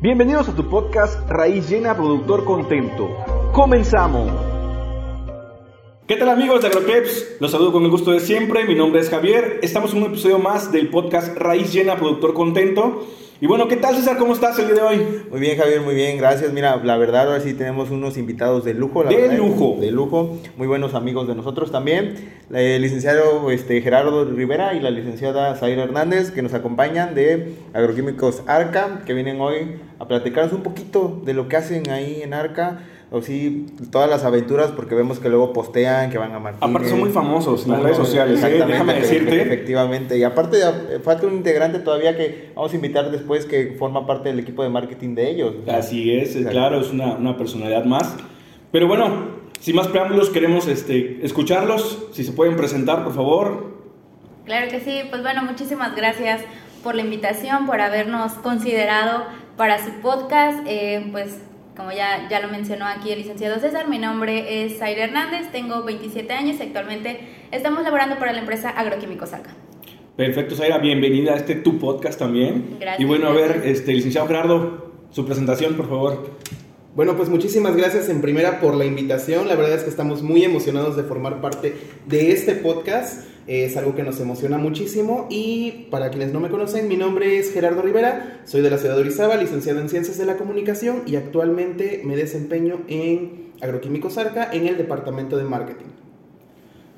Bienvenidos a tu podcast Raíz Llena Productor Contento. Comenzamos. ¿Qué tal amigos de AgroClips? Los saludo con el gusto de siempre. Mi nombre es Javier. Estamos en un episodio más del podcast Raíz Llena Productor Contento. Y bueno, ¿qué tal César? ¿Cómo estás el día de hoy? Muy bien, Javier, muy bien, gracias. Mira, la verdad, ahora sí tenemos unos invitados de lujo. La de verdad, lujo. De lujo. Muy buenos amigos de nosotros también. El licenciado este, Gerardo Rivera y la licenciada Zaira Hernández, que nos acompañan de Agroquímicos Arca, que vienen hoy a platicarnos un poquito de lo que hacen ahí en Arca o sí, todas las aventuras, porque vemos que luego postean, que van a Martínez. Aparte son muy famosos en las redes sociales, ¿eh? déjame decirte. Efectivamente, y aparte falta un integrante todavía que vamos a invitar después que forma parte del equipo de marketing de ellos. Así es, claro, es una, una, personalidad más. Pero bueno, sin más preámbulos, queremos este, escucharlos, si se pueden presentar, por favor. Claro que sí, pues bueno, muchísimas gracias por la invitación, por habernos considerado para su podcast, eh, pues como ya, ya lo mencionó aquí el licenciado César, mi nombre es Zaire Hernández, tengo 27 años y actualmente estamos laborando para la empresa Agroquímicos Arca. Perfecto, Zaira, bienvenida a este tu podcast también. Gracias. Y bueno, a ver, este, licenciado Gerardo, su presentación, por favor. Bueno, pues muchísimas gracias en primera por la invitación. La verdad es que estamos muy emocionados de formar parte de este podcast. Es algo que nos emociona muchísimo. Y para quienes no me conocen, mi nombre es Gerardo Rivera, soy de la ciudad de Orizaba, licenciado en Ciencias de la Comunicación y actualmente me desempeño en Agroquímicos Arca en el departamento de marketing.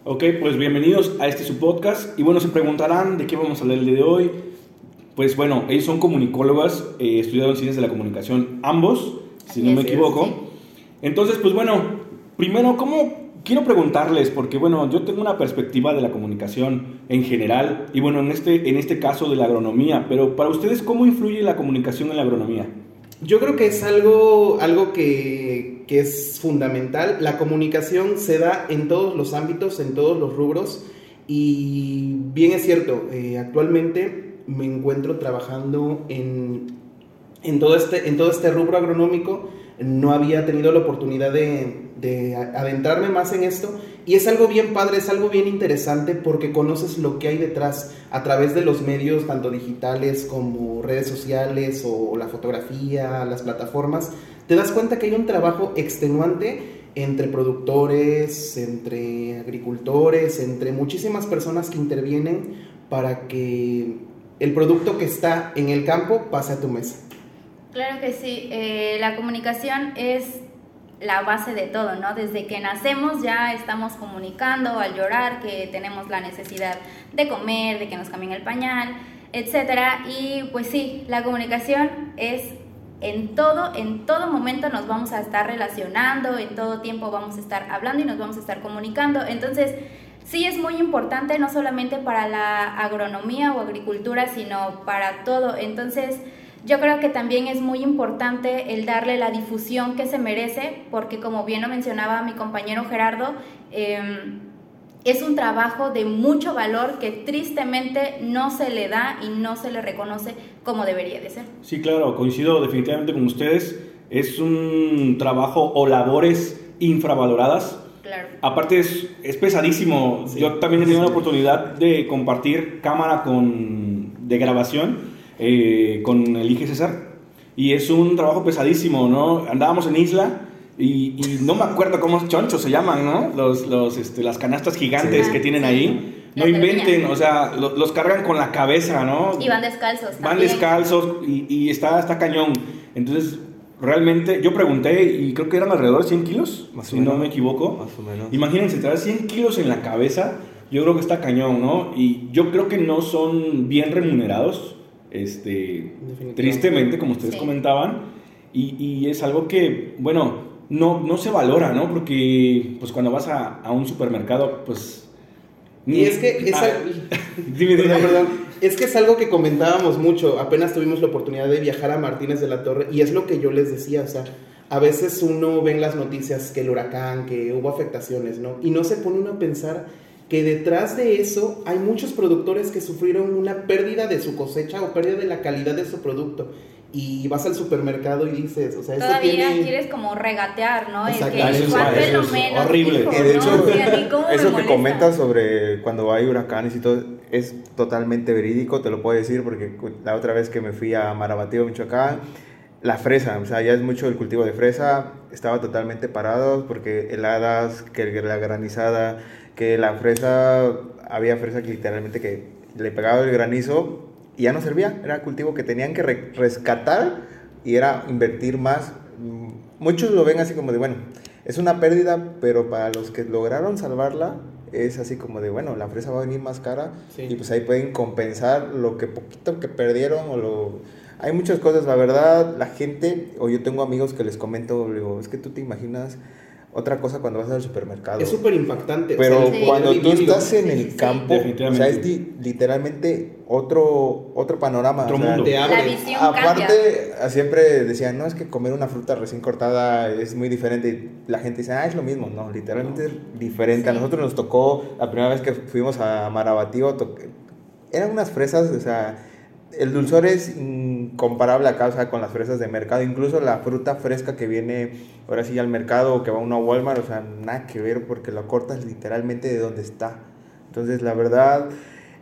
Ok, pues bienvenidos a este su podcast. Y bueno, se preguntarán de qué vamos a hablar el día de hoy. Pues bueno, ellos son comunicólogas, eh, estudiaron Ciencias de la Comunicación, ambos si no me equivoco. Entonces, pues bueno, primero, ¿cómo quiero preguntarles? Porque bueno, yo tengo una perspectiva de la comunicación en general y bueno, en este, en este caso de la agronomía, pero para ustedes, ¿cómo influye la comunicación en la agronomía? Yo creo que es algo, algo que, que es fundamental. La comunicación se da en todos los ámbitos, en todos los rubros y bien es cierto, eh, actualmente me encuentro trabajando en en todo este, en todo este rubro agronómico no había tenido la oportunidad de, de, adentrarme más en esto y es algo bien padre, es algo bien interesante porque conoces lo que hay detrás a través de los medios, tanto digitales como redes sociales o la fotografía, las plataformas, te das cuenta que hay un trabajo extenuante entre productores, entre agricultores, entre muchísimas personas que intervienen para que el producto que está en el campo pase a tu mesa. Claro que sí, eh, la comunicación es la base de todo, ¿no? Desde que nacemos ya estamos comunicando al llorar que tenemos la necesidad de comer, de que nos cambien el pañal, etcétera. Y pues sí, la comunicación es en todo, en todo momento nos vamos a estar relacionando, en todo tiempo vamos a estar hablando y nos vamos a estar comunicando. Entonces, sí es muy importante no solamente para la agronomía o agricultura, sino para todo. Entonces, yo creo que también es muy importante el darle la difusión que se merece, porque como bien lo mencionaba mi compañero Gerardo, eh, es un trabajo de mucho valor que tristemente no se le da y no se le reconoce como debería de ser. Sí, claro, coincido definitivamente con ustedes. Es un trabajo o labores infravaloradas. Claro. Aparte es, es pesadísimo. Sí. Yo también he tenido la oportunidad de compartir cámara con, de grabación eh, con el IG César. Y es un trabajo pesadísimo, ¿no? Andábamos en isla y, y no me acuerdo cómo chonchos se llaman, ¿no? Los, los, este, las canastas gigantes sí. que tienen ahí. No la inventen, o sea, los, los, cargan con la cabeza, ¿no? Y van descalzos. Van descalzos y, y, está, está cañón. Entonces, realmente, yo pregunté y creo que eran alrededor de 100 kilos, Más si menos. no me equivoco. Más o menos. Imagínense, traer 100 kilos en la cabeza, yo creo que está cañón, ¿no? Y yo creo que no son bien remunerados este, tristemente, como ustedes Sí. comentaban, y, y es algo que, bueno, no, no se valora, ¿no? Porque, pues cuando vas a, a un supermercado, pues... Y es que es, Ah, al- dime, dime. Perdón, perdón. es que es algo que comentábamos mucho. Apenas tuvimos la oportunidad de viajar a Martínez de la Torre y es lo que yo les decía, o sea, a veces uno ve en las noticias que el huracán, que hubo afectaciones, ¿no? Y no se pone uno a pensar que detrás de eso hay muchos productores que sufrieron una pérdida de su cosecha o pérdida de la calidad de su producto. Y vas al supermercado y dices, o sea, esto Todavía tiene... quieres como regatear, ¿no? El Exacto. que Eso es- lo eso es menos. horrible. hijo, de ¿no? hecho, O sea, ni cómo me eso que molesta. comentas sobre cuando hay huracanes y todo es totalmente verídico, te lo puedo decir porque la otra vez que me fui a Marabatío, Michoacán, la fresa, o sea, ya es mucho el cultivo de fresa, estaba totalmente parado porque heladas, que la granizada, que la fresa, había fresa que literalmente que le pegaba el granizo y ya no servía, era cultivo que tenían que rescatar y era invertir más. Muchos lo ven así como de, bueno, es una pérdida, pero para los que lograron salvarla, es así como de, bueno, la fresa va a venir más cara y pues ahí pueden compensar lo que poquito que perdieron o lo... Hay muchas cosas, la verdad, la gente, o yo tengo amigos que les comento, digo, es que tú te imaginas otra cosa cuando vas al supermercado. Es súper impactante. Pero cuando tú estás en el campo, o sea, es literalmente otro, otro panorama. Otro mundo. La visión Aparte, siempre decían, no, es que comer una fruta recién cortada es muy diferente. La gente dice, ah, es lo mismo. No, literalmente es diferente. A nosotros nos tocó, la primera vez que fuimos a Marabatío, eran unas fresas, o sea el dulzor es incomparable acá, con las fresas de mercado. Incluso la fruta fresca que viene ahora sí al mercado o que va uno a Walmart, o sea, nada que ver porque lo cortas literalmente de donde está. Entonces, la verdad,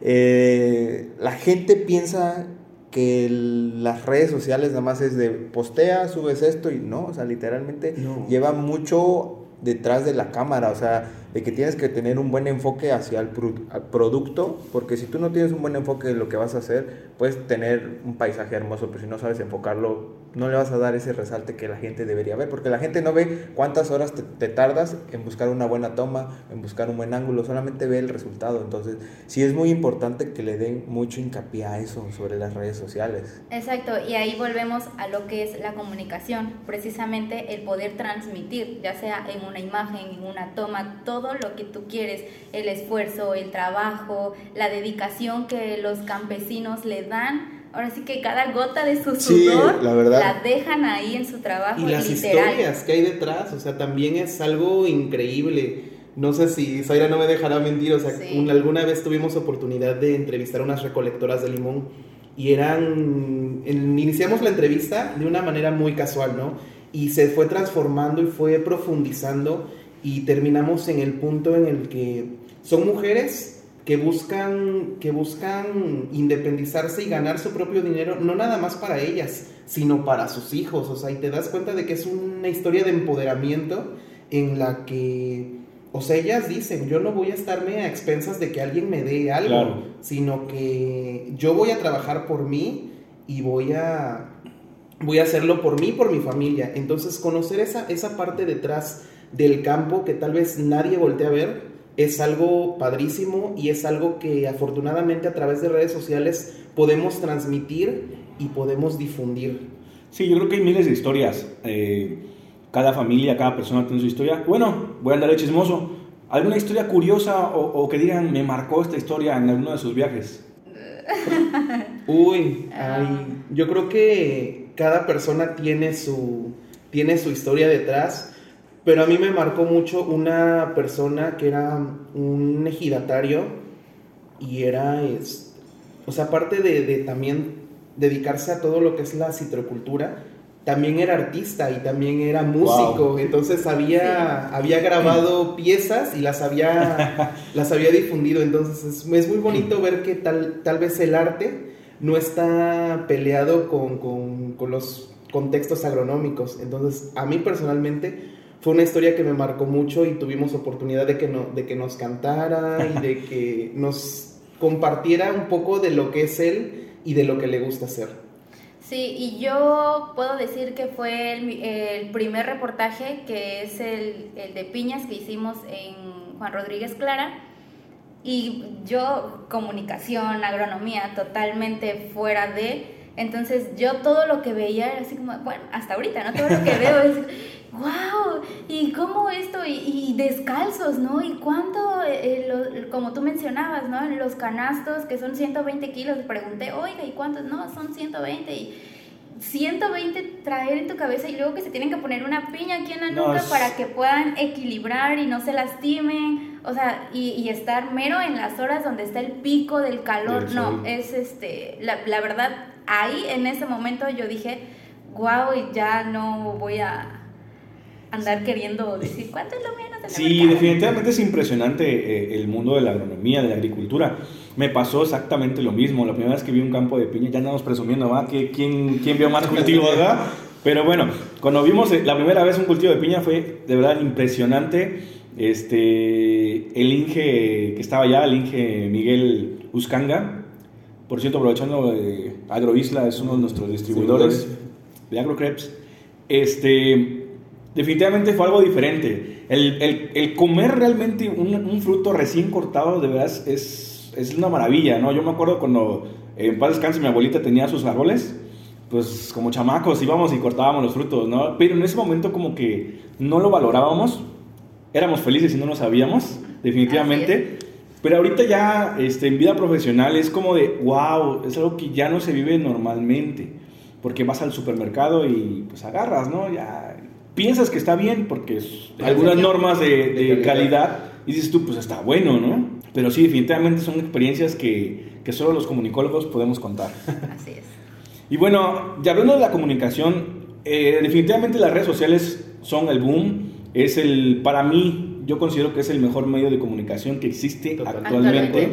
eh, la gente piensa que las redes sociales nada más es de postea, subes esto y no, o sea, literalmente lleva mucho detrás de la cámara, o sea, de que tienes que tener un buen enfoque hacia el producto, porque si tú no tienes un buen enfoque en lo que vas a hacer, puedes tener un paisaje hermoso, pero si no sabes enfocarlo, no le vas a dar ese resalte que la gente debería ver, porque la gente no ve cuántas horas te, tardas en buscar una buena toma, en buscar un buen ángulo, solamente ve el resultado. Entonces, sí es muy importante que le den mucho hincapié a eso sobre las redes sociales. Exacto, y ahí volvemos a lo que es la comunicación, precisamente el poder transmitir, ya sea en una imagen, en una toma, todo lo que tú quieres, el esfuerzo, el trabajo, la dedicación que los campesinos le dan ahora sí que cada gota de su sudor la, dejan ahí en su trabajo. Y las historias que hay detrás, o sea, también es algo increíble. No sé si Zaira no me dejará mentir, o sea, alguna vez tuvimos oportunidad de entrevistar a unas recolectoras de limón y eran, iniciamos la entrevista de una manera muy casual, ¿no? Y se fue transformando y fue profundizando y terminamos en el punto en el que son mujeres que buscan, que buscan independizarse y ganar su propio dinero, no nada más para ellas, sino para sus hijos. O sea, y te das cuenta de que es una historia de empoderamiento en la que, o sea, ellas dicen, yo no voy a estarme a expensas de que alguien me dé algo, sino que yo voy a trabajar por mí y voy a, voy a hacerlo por mí, por mi familia. Entonces, conocer esa, esa parte detrás del campo que tal vez nadie voltea a ver, es algo padrísimo y es algo que afortunadamente a través de redes sociales podemos transmitir y podemos difundir. Sí, yo creo que hay miles de historias. Eh, cada familia, cada persona tiene su historia. Bueno, voy a andar de chismoso. ¿Alguna historia curiosa o, que digan, me marcó esta historia en alguno de sus viajes? Uy, yo creo que cada persona tiene su, tiene su historia detrás. Pero a mí me marcó mucho una persona que era un ejidatario y era, es, o sea, aparte de, también dedicarse a todo lo que es la citrocultura, también era artista y también era músico, entonces había, había grabado piezas y las había, las había difundido, entonces es, es, muy bonito ver que tal, tal vez el arte no está peleado con, con, con los contextos agronómicos, entonces a mí personalmente fue una historia que me marcó mucho y tuvimos oportunidad de que, no, de que nos cantara y de que nos compartiera un poco de lo que es él y de lo que le gusta hacer. Sí, y yo puedo decir que fue el, primer reportaje, que es el, el, de piñas que hicimos en Juan Rodríguez Clara. Y yo, comunicación, agronomía, totalmente fuera de... Entonces yo todo lo que veía era así como, bueno, hasta ahorita, ¿no? Todo lo que veo es wow, y cómo esto, y, descalzos, ¿no? Y cuánto, eh, como tú mencionabas, ¿no? Los canastos que son 120 kilos, pregunté, oiga, ¿y cuántos? No, son 120 y... 120 traer en tu cabeza y luego que se tienen que poner una piña aquí en la nuca para que puedan equilibrar y no se lastimen, o sea, y, estar mero en las horas donde está el pico del calor, no, es este, la, la verdad, ahí en ese momento yo dije, wow, y ya no voy a, andar queriendo decir cuánto es lo menos. De sí, definitivamente es impresionante eh, el mundo de la agronomía, de la agricultura. Me pasó exactamente lo mismo. La primera vez que vi un campo de piña, ya andamos presumiendo, ¿va? ¿Quién, quién vio más cultivo, verdad? Pero bueno, cuando vimos eh, la primera vez un cultivo de piña fue de verdad impresionante. Este, el Inge que estaba allá, el Inge Miguel Uscanga, por cierto, aprovechando, eh, Agroisla es uno de nuestros distribuidores de AgroCreps. Este, definitivamente fue algo diferente. El, el, el comer realmente un, un, fruto recién cortado, de verdad, es, es una maravilla, ¿no? Yo me acuerdo cuando en paz descanse mi abuelita tenía sus árboles, pues como chamacos íbamos y cortábamos los frutos, ¿no? Pero en ese momento como que no lo valorábamos, éramos felices y no lo sabíamos, definitivamente. Pero ahorita ya este, en vida profesional es como de, wow, es algo que ya no se vive normalmente. Porque vas al supermercado y pues agarras, ¿no? Ya piensas que está bien porque es algunas normas de, de calidad y dices tú, pues está bueno, ¿no? Pero sí, definitivamente son experiencias que, que solo los comunicólogos podemos contar. Así es. Y bueno, ya hablando de la comunicación, eh, definitivamente las redes sociales son el boom. Es el, para mí, yo considero que es el mejor medio de comunicación que existe Totalmente. actualmente.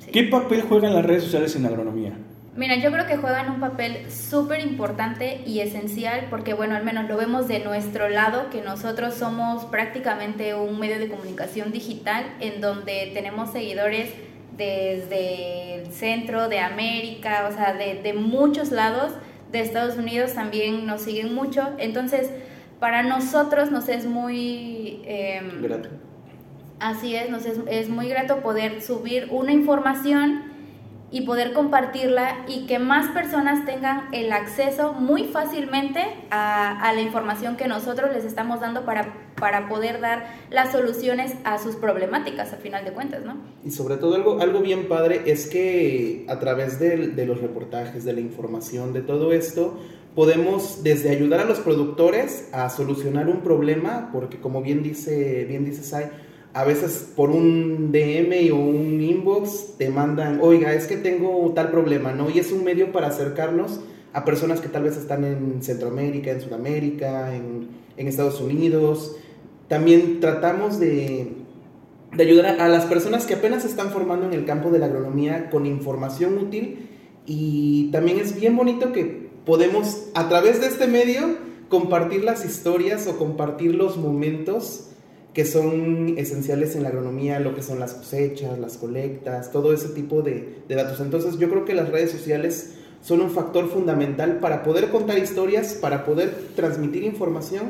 Sí. ¿Qué papel juegan las redes sociales en la agronomía? Mira, yo creo que juegan un papel súper importante y esencial porque, bueno, al menos lo vemos de nuestro lado, que nosotros somos prácticamente un medio de comunicación digital en donde tenemos seguidores desde el centro de América, o sea, de, de muchos lados, de Estados Unidos también nos siguen mucho. Entonces, para nosotros nos es muy... em, Grato. Así es, nos es, es muy grato poder subir una información y poder compartirla y que más personas tengan el acceso muy fácilmente a, la información que nosotros les estamos dando para, para poder dar las soluciones a sus problemáticas, a final de cuentas, ¿no? Y sobre todo algo, algo bien padre es que a través de, de los reportajes, de la información, de todo esto, podemos desde ayudar a los productores a solucionar un problema, porque como bien dice, bien dice Sai, a veces por un DM o un inbox te mandan, oiga, es que tengo tal problema, ¿no? Y es un medio para acercarnos a personas que tal vez están en Centroamérica, en Sudamérica, en, en Estados Unidos. También tratamos de, de ayudar a, a las personas que apenas están formando en el campo de la agronomía con información útil y también es bien bonito que podemos a través de este medio compartir las historias o compartir los momentos que son esenciales en la agronomía, lo que son las cosechas, las colectas, todo ese tipo de, de datos. Entonces yo creo que las redes sociales son un factor fundamental para poder contar historias, para poder transmitir información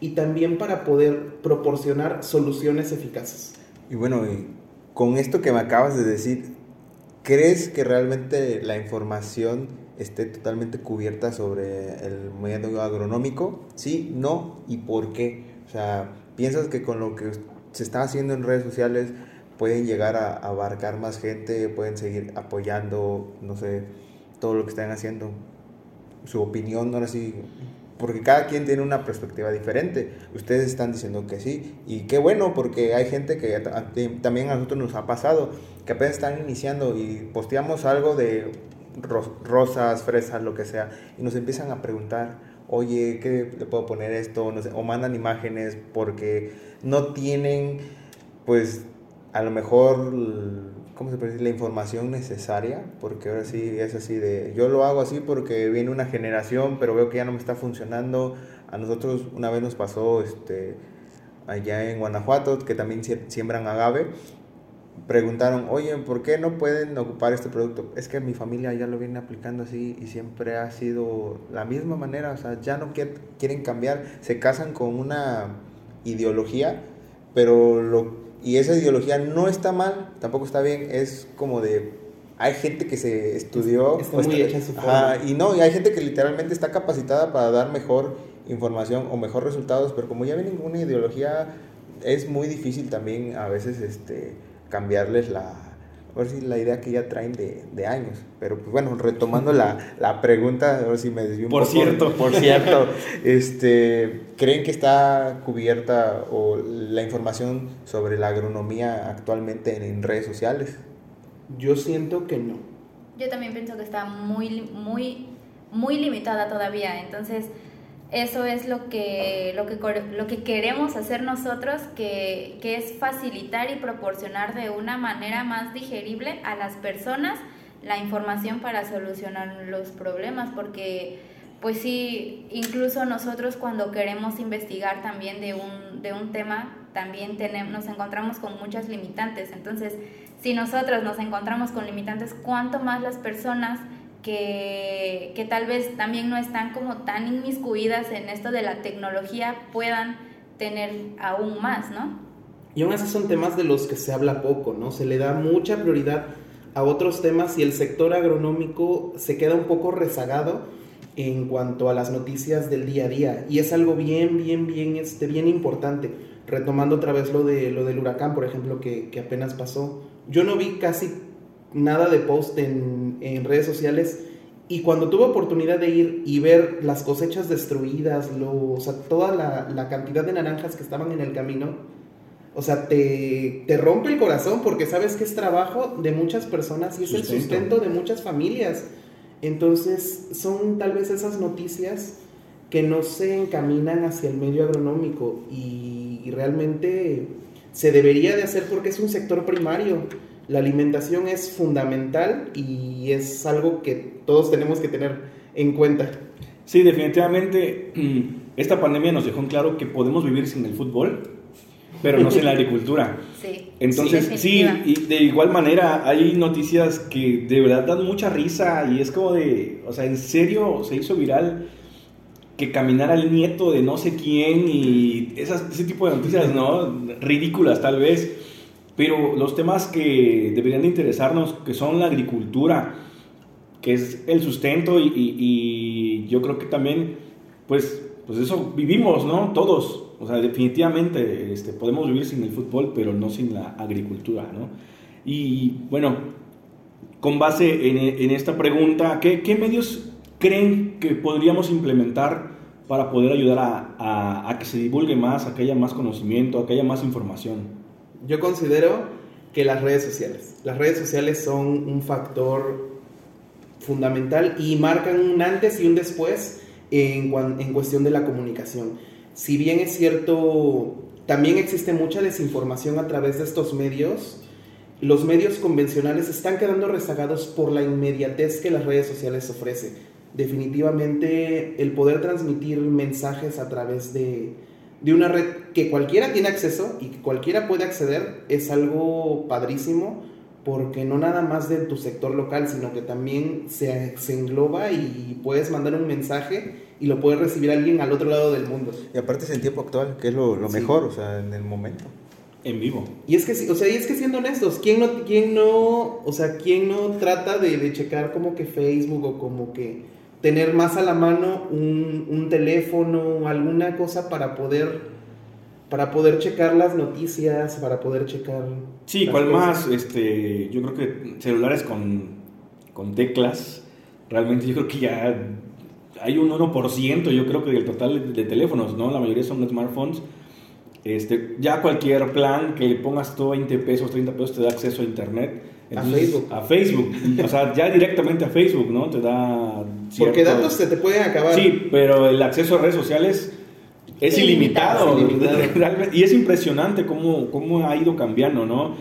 y también para poder proporcionar soluciones eficaces. Y bueno, y con esto que me acabas de decir, ¿crees que realmente la información esté totalmente cubierta sobre el medio agronómico? Sí, no y por qué. O sea, ¿piensas que con lo que se está haciendo en redes sociales pueden llegar a abarcar más gente, pueden seguir apoyando, no sé, todo lo que están haciendo? Su opinión, ahora sí, porque cada quien tiene una perspectiva diferente. Ustedes están diciendo que sí, y qué bueno, porque hay gente que ta- también a nosotros nos ha pasado, que apenas están iniciando y posteamos algo de ro- rosas, fresas, lo que sea, y nos empiezan a preguntar, oye, ¿qué le puedo poner esto? O mandan imágenes porque no tienen, pues, a lo mejor, ¿cómo se puede decir? La información necesaria, porque ahora sí es así de, yo lo hago así porque viene una generación, pero veo que ya no me está funcionando. A nosotros una vez nos pasó, este, allá en Guanajuato, que también sie- siembran agave, preguntaron, oye, ¿por qué no pueden ocupar este producto? Es que mi familia ya lo viene aplicando así y siempre ha sido la misma manera, o sea, ya no quier- quieren cambiar, se casan con una ideología, pero lo y esa ideología no está mal, tampoco está bien, es como de hay gente que se estudió Está muy hecha su ajá, forma. y no, y hay gente que literalmente está capacitada para dar mejor información o mejor resultados, pero como ya vienen con una ideología es muy difícil también a veces este cambiarles la ahora sí, la idea que ya traen de, de años. Pero pues bueno, retomando la, la pregunta, ahora sí me desvío un Por poco. cierto. Por cierto, este, ¿creen que está cubierta o la información sobre la agronomía actualmente en, en redes sociales? Yo siento que no. Yo también pienso que está muy, muy, muy limitada todavía. Entonces, eso es lo que, lo que, lo que queremos hacer nosotros, que, que es facilitar y proporcionar de una manera más digerible a las personas la información para solucionar los problemas, porque pues sí, incluso nosotros cuando queremos investigar también de un, de un tema, también tenemos, nos encontramos con muchas limitantes. Entonces, si nosotros nos encontramos con limitantes, ¿cuánto más las personas que, que tal vez también no están como tan inmiscuidas en esto de la tecnología puedan tener aún más, ¿no? Y aún así son temas de los que se habla poco, ¿no? Se le da mucha prioridad a otros temas y el sector agronómico se queda un poco rezagado en cuanto a las noticias del día a día y es algo bien, bien, bien, este, bien importante. Retomando otra vez lo, de, lo del huracán, por ejemplo, que, que apenas pasó. Yo no vi casi nada de post en, en redes sociales y cuando tuve oportunidad de ir y ver las cosechas destruidas, lo, o sea, toda la, la cantidad de naranjas que estaban en el camino, o sea, te, te, rompe el corazón porque sabes que es trabajo de muchas personas y es sustento. el sustento de muchas familias. Entonces, son tal vez esas noticias que no se encaminan hacia el medio agronómico y, y realmente se debería de hacer porque es un sector primario. La alimentación es fundamental y es algo que todos tenemos que tener en cuenta. Sí, definitivamente esta pandemia nos dejó en claro que podemos vivir sin el fútbol, pero no sin la agricultura. Sí. Entonces, sí, y de igual manera hay noticias que de verdad dan mucha risa y es como de, o sea, en serio se hizo viral que caminara el nieto de no sé quién y esas, ese tipo de noticias, ¿no? Ridículas tal vez. Pero los temas que deberían de interesarnos, que son la agricultura, que es el sustento y, y, y yo creo que también, pues, pues eso vivimos, ¿no? Todos. O sea, definitivamente este, podemos vivir sin el fútbol, pero no sin la agricultura, ¿no? Y bueno, con base en, en esta pregunta, ¿qué, ¿qué, medios creen que podríamos implementar para poder ayudar a, a, a, que se divulgue más, a que haya más conocimiento, a que haya más información? Yo considero que las redes sociales. Las redes sociales son un factor fundamental y marcan un antes y un después en, en cuestión de la comunicación si bien es cierto, también existe mucha desinformación a través de estos medios, los medios convencionales están quedando rezagados por la inmediatez que las redes sociales ofrecen. Definitivamente el poder transmitir mensajes a través de, de una red que cualquiera tiene acceso y que cualquiera puede acceder es algo padrísimo porque no nada más de tu sector local, sino que también se, se engloba y puedes mandar un mensaje y lo puede recibir alguien al otro lado del mundo. Y aparte es en tiempo actual, que es lo, lo sí. mejor, o sea, en el momento. En vivo. Y es que, o sea, y es que siendo honestos, ¿quién no, quién no, o sea, quién no trata de, de checar como que Facebook o como que tener más a la mano un, un teléfono, alguna cosa para poder para poder checar las noticias, para poder checar... Sí, ¿cuál más? Este, yo creo que celulares con, con teclas, realmente yo creo que ya hay un 1%, yo creo que del total de, de, teléfonos, ¿no? La mayoría son smartphones. Este, ya cualquier plan que le pongas todo 20 pesos, 30 pesos te da acceso a internet. Entonces, a Facebook. A Facebook. o sea, ya directamente a Facebook, ¿no? Te da... Cierto... Porque datos se te pueden acabar. Sí, pero el acceso a redes sociales es ilimitado, ilimitado. y es impresionante cómo, cómo ha ido cambiando, ¿no?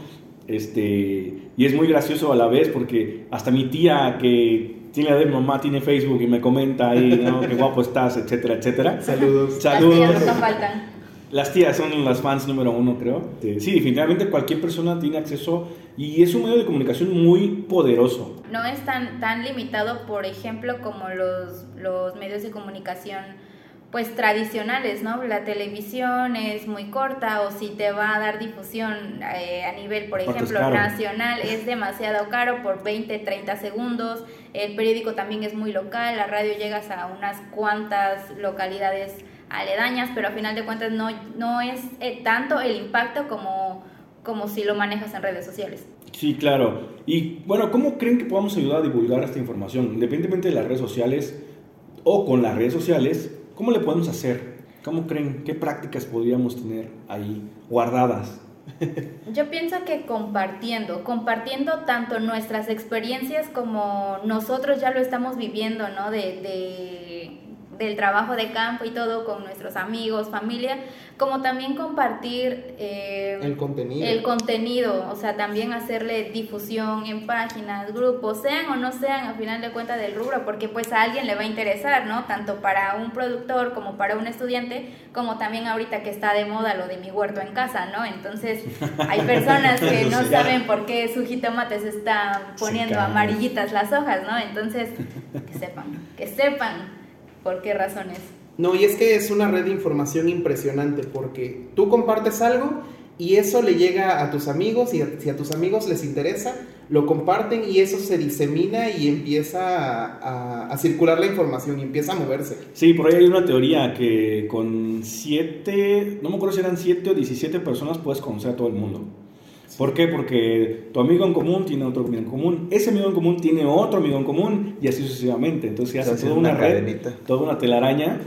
Este, y es muy gracioso a la vez porque hasta mi tía que tiene la de mamá tiene Facebook y me comenta ahí, ¿no? Qué guapo estás, etcétera, etcétera. Saludos. Saludos. Las tías no faltan. Las tías son las fans número uno, creo. Sí, definitivamente cualquier persona tiene acceso y es un medio de comunicación muy poderoso. No es tan, tan limitado, por ejemplo, como los, los medios de comunicación pues tradicionales, ¿no? La televisión es muy corta o si te va a dar difusión eh, a nivel, por ejemplo, es nacional, es demasiado caro por 20, 30 segundos. El periódico también es muy local, la radio llegas a unas cuantas localidades aledañas, pero a final de cuentas no, no es eh, tanto el impacto como, como si lo manejas en redes sociales. Sí, claro. Y bueno, ¿cómo creen que podamos ayudar a divulgar esta información? Independientemente de las redes sociales o con las redes sociales, ¿Cómo le podemos hacer? ¿Cómo creen? ¿Qué prácticas podríamos tener ahí guardadas? Yo pienso que compartiendo, compartiendo tanto nuestras experiencias como nosotros ya lo estamos viviendo, ¿no? De, de del trabajo de campo y todo con nuestros amigos, familia, como también compartir eh, El contenido. el contenido, o sea, también hacerle difusión en páginas, grupos, sean o no sean, al final de cuentas del rubro, porque pues a alguien le va a interesar, ¿no? Tanto para un productor como para un estudiante, como también ahorita que está de moda lo de mi huerto en casa, ¿no? Entonces, hay personas que no saben por qué su jitomate se está poniendo amarillitas las hojas, ¿no? Entonces, que sepan, que sepan por qué razones. No, y es que es una red de información impresionante porque tú compartes algo y eso le llega a tus amigos y a- si a tus amigos les interesa, lo comparten y eso se disemina y empieza a, a- a circular la información y empieza a moverse. Sí, por ahí hay una teoría que con siete, no me acuerdo si eran siete o 17 personas puedes conocer a todo el mundo. ¿Por qué? Porque tu amigo en común tiene otro amigo en común, ese amigo en común tiene otro amigo en común y así sucesivamente. Entonces se hace toda una, una red, cadenita. toda una telaraña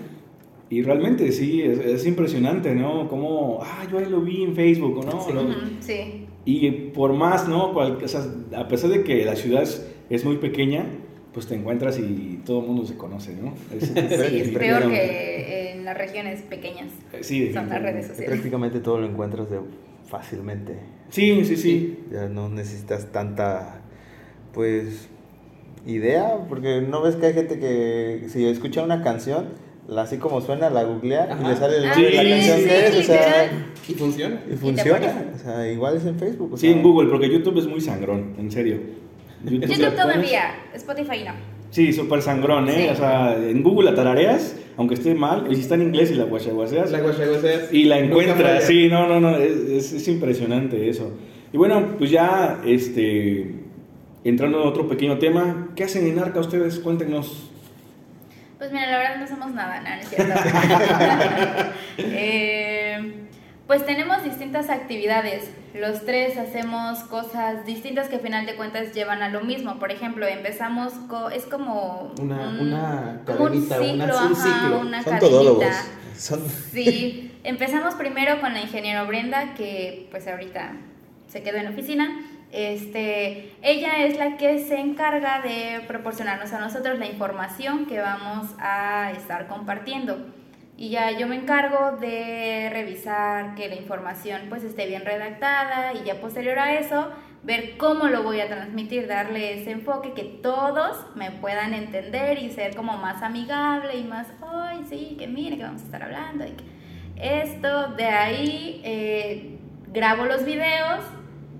y realmente sí, es, es impresionante, ¿no? Como, ah, yo ahí lo vi en Facebook, ¿no? Sí. Lo- Ujú, sí. y por más, ¿no? Cual- o sea, a pesar de que la ciudad es, es muy pequeña, pues te encuentras y todo el mundo se conoce, ¿no? Es- Sí, es es- peor que en las regiones pequeñas. Sí, Son las redes sociales. prácticamente todo lo encuentras de fácilmente. Sí, sí, sí. Ya no necesitas tanta, pues, idea, porque no ves que hay gente que si escucha una canción, la así como suena, la googlea y le sale el Ah, nombre de la sí, canción sí, que es, o sea. Y funciona. y funciona. O sea, igual es en Facebook. o Sí, sea, en Google, porque YouTube es muy sangrón, en serio. YouTube pones- todavía, Spotify no. Sí, súper sangrón, ¿eh? Sí. O sea, en Google la tarareas, aunque esté mal, y si está en inglés y la guachaguaseas, La guachaguaseas y la encuentras. Sí, no, no, no, es, es- es impresionante eso. Y bueno, pues ya, este, entrando en otro pequeño tema, ¿qué hacen en Arca ustedes? Cuéntenos. Pues mira, la verdad no somos nada, nada, no es cierto. Eh, pues tenemos distintas actividades. Los tres hacemos cosas distintas que al final de cuentas llevan a lo mismo. Por ejemplo, empezamos, co- es como Una- un- una un ciclo, una- un ajá, ciclo. una son cadenita. todólogos. Son, Sí, empezamos primero con la ingeniero Brenda, que pues ahorita se quedó en la oficina. Este, ella es la que se encarga de proporcionarnos a nosotros la información que vamos a estar compartiendo. Y ya yo me encargo de revisar que la información pues esté bien redactada y ya posterior a eso ver cómo lo voy a transmitir, darle ese enfoque que todos me puedan entender y ser como más amigable y más, ay, sí, que mire que vamos a estar hablando. Y que esto, de ahí eh, grabo los videos,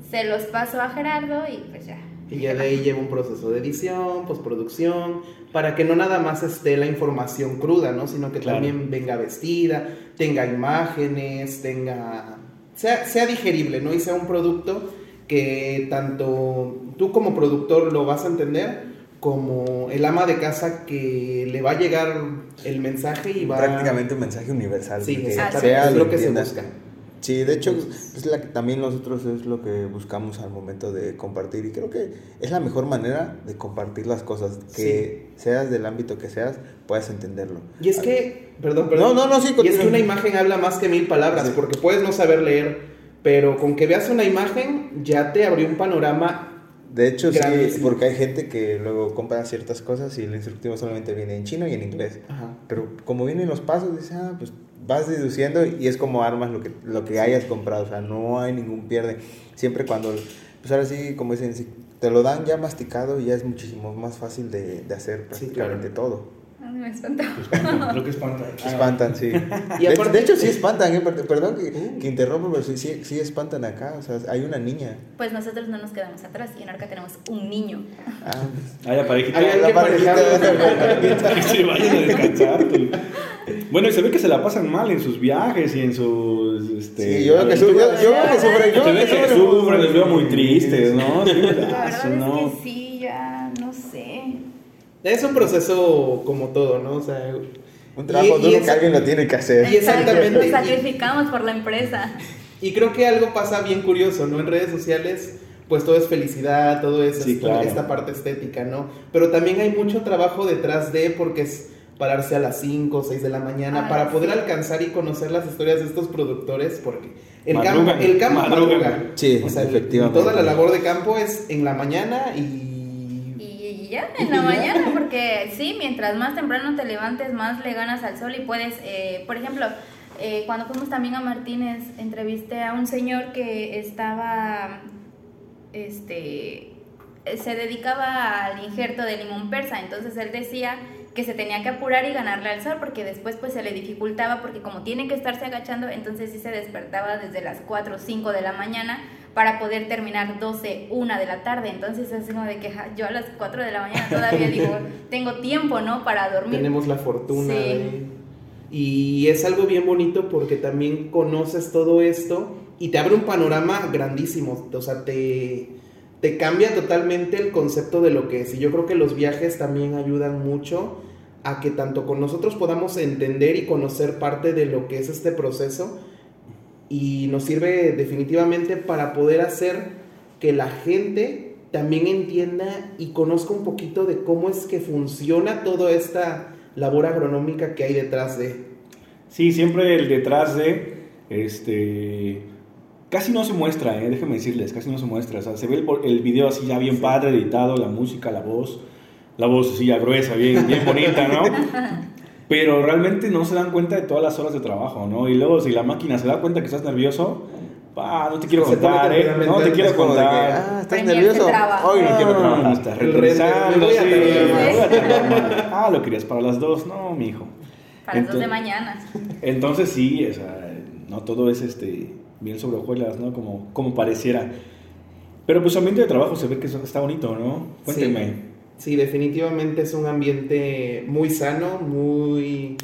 se los paso a Gerardo y pues ya. Y ya de ahí lleva un proceso de edición, postproducción, para que no nada más esté la información cruda, ¿no? Sino que Claro. también venga vestida, tenga imágenes, tenga... Sea, sea digerible, ¿no? Y sea un producto que tanto tú como productor lo vas a entender, como el ama de casa que le va a llegar el mensaje y va prácticamente un mensaje universal. Sí, exactamente, sea es lo que se busca. Sí, de hecho, es la que también nosotros es lo que buscamos al momento de compartir y creo que es la mejor manera de compartir las cosas, que seas del ámbito que seas, puedas entenderlo. Y es que, perdón, perdón. No, no, no, sí, Y es que una imagen habla más que mil palabras, Sí. porque puedes no saber leer, pero con que veas una imagen ya te abrió un panorama. De hecho, sí, Grandísimo. porque hay gente que luego compra ciertas cosas y el instructivo solamente viene en chino y en inglés. Ajá. Pero como vienen los pasos, dices, ah, pues vas deduciendo y es como armas lo que, lo que hayas comprado. O sea, no hay ningún pierde. Siempre cuando, pues ahora sí, como dicen, si te lo dan ya masticado, ya es muchísimo más fácil de, de hacer Sí, prácticamente todo. Me espantó. Creo que espanta. Espantan, sí. Y de, aparte- de hecho, sí espantan, eh, per- perdón que, que interrumpo, pero sí, sí, sí espantan acá. O sea, hay una niña. Pues nosotros no nos quedamos atrás y en Arca tenemos un niño. Ah, Ah, la parejita. Hay la parejita, que se vayan a descansar. Bueno, y se ve que se la pasan mal en sus viajes y en sus. Este, sí, yo veo que sufre, yo, que sufre, yo Se ve que sufre sufren, les veo muy tristes, ¿no? Sí, La no. es que sí, ya no sé. Es un proceso como todo, ¿no? O sea, Un trabajo y- y duro eso- que alguien lo tiene que hacer. Y exactamente. Nos sacrificamos por la empresa. Y creo que algo pasa bien curioso, ¿no? En redes sociales, pues todo es felicidad, todo es Sí, esta, claro. esta parte estética, ¿no? Pero también hay mucho trabajo detrás de, porque es pararse a las 5 o 6 de la mañana Ay, para poder sí. alcanzar y conocer las historias de estos productores, porque el Madrugan, campo, el campo madrugan. Sí, o sea, efectivamente. toda la labor de campo es en la mañana y... Y, ya, en la mañana, porque sí, mientras más temprano te levantes, más le ganas al sol y puedes, eh, por ejemplo, eh, cuando fuimos también a Martínez, entrevisté a un señor que estaba, este, se dedicaba al injerto de limón persa, entonces él decía que se tenía que apurar y ganarle al sol porque después pues se le dificultaba porque como tiene que estarse agachando, entonces sí se despertaba desde las 4 o 5 de la mañana para poder terminar 12, 1 de la tarde. Entonces es como de que yo a las 4 de la mañana todavía digo, tengo tiempo, ¿no? Para dormir. Tenemos la fortuna de... Y es algo bien bonito porque también conoces todo esto y te abre un panorama grandísimo. O sea, te, te cambia totalmente el concepto de lo que es. Y yo creo que los viajes también ayudan mucho a que tanto con nosotros podamos entender y conocer parte de lo que es este proceso y nos sirve definitivamente para poder hacer que la gente también entienda y conozca un poquito de cómo es que funciona toda esta labor agronómica que hay detrás de. Sí, siempre el detrás de, este, casi no se muestra, ¿eh? déjenme decirles, casi no se muestra. O sea, se ve el, el video así ya bien padre, editado, la música, la voz, la voz así ya gruesa, bien, bien bonita, ¿no? Pero realmente no se dan cuenta de todas las horas de trabajo, ¿no? Y luego si la máquina se da cuenta que estás nervioso, ah, no te quiero contar, ¿eh? No te quiero contar. ah, ¿estás nervioso? Hoy no quiero trabajar. No, estás retrasando, sí. Ah, lo querías para las dos, no, mi hijo. Para las dos de mañana. Entonces sí, o sea, no todo es este bien sobre hojuelas, ¿no? Como, como pareciera. Pero pues su ambiente de trabajo se ve que está bonito, ¿no? Cuéntenme. Sí, definitivamente es un ambiente muy sano, muy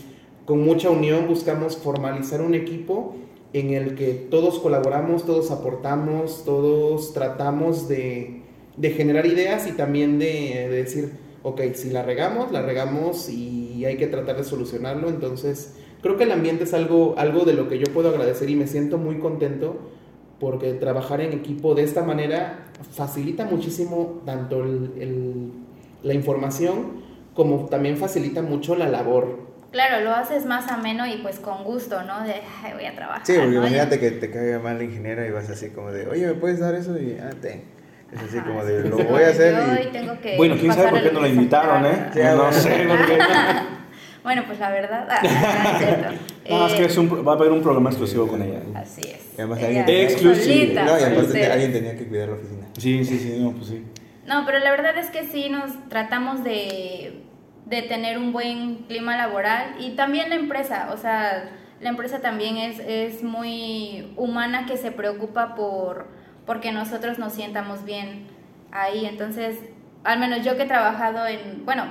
con mucha unión. Buscamos formalizar un equipo en el que todos colaboramos, todos aportamos, todos tratamos de, de generar ideas y también de, de, decir, ok, si la regamos, la regamos y hay que tratar de solucionarlo. Entonces, creo que el ambiente es algo, algo de lo que yo puedo agradecer y me siento muy contento porque trabajar en equipo de esta manera facilita muchísimo tanto el la información, como también facilita mucho la labor. Claro, lo haces más ameno y pues con gusto, ¿no? De, Ay, voy a trabajar. Sí, porque ¿no? imagínate que te caiga mal la ingeniera y vas así como de, oye, ¿me puedes dar eso? Y, ah, te. Es así Ajá, como de, sí, lo sí, voy a hacer yo y... tengo que Bueno, quién sabe por qué no la invitaron, ¿eh? Ya, no sé, porque... Bueno, pues la verdad, ah, no es cierto. No, es que es un- va a haber un programa exclusivo con ella. Así es. Y además Ella alguien- Exclusivo. solita, No, y aparte alguien tenía que cuidar la oficina. Sí, sí, sí, no, pues sí. No, pero la verdad es que sí nos tratamos de, de tener un buen clima laboral y también la empresa, o sea, la empresa también es, es muy humana que se preocupa por porque nosotros nos sientamos bien ahí. Entonces, al menos yo que he trabajado en, bueno,